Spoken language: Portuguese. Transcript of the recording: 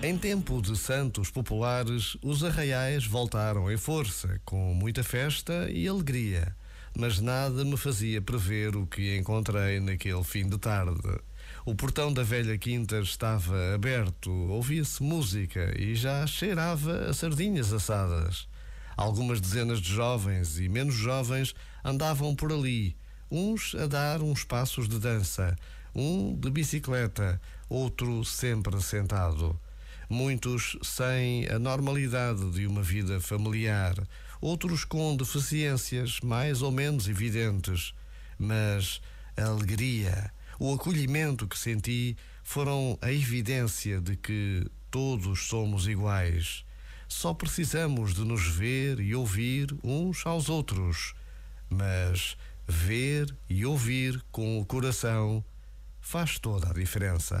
Em tempo de santos populares, os arraiais voltaram em força, com muita festa e alegria. Mas nada me fazia prever o que encontrei naquele fim de tarde. O portão da velha quinta estava aberto, ouvia-se música e já cheirava a sardinhas assadas. Algumas dezenas de jovens e menos jovens andavam por ali, uns a dar uns passos de dança, um de bicicleta, outro sempre sentado muitos sem a normalidade de uma vida familiar, outros com deficiências mais ou menos evidentes, mas a alegria, o acolhimento que senti foram a evidência de que todos somos iguais. Só precisamos de nos ver e ouvir uns aos outros. Mas ver e ouvir com o coração faz toda a diferença.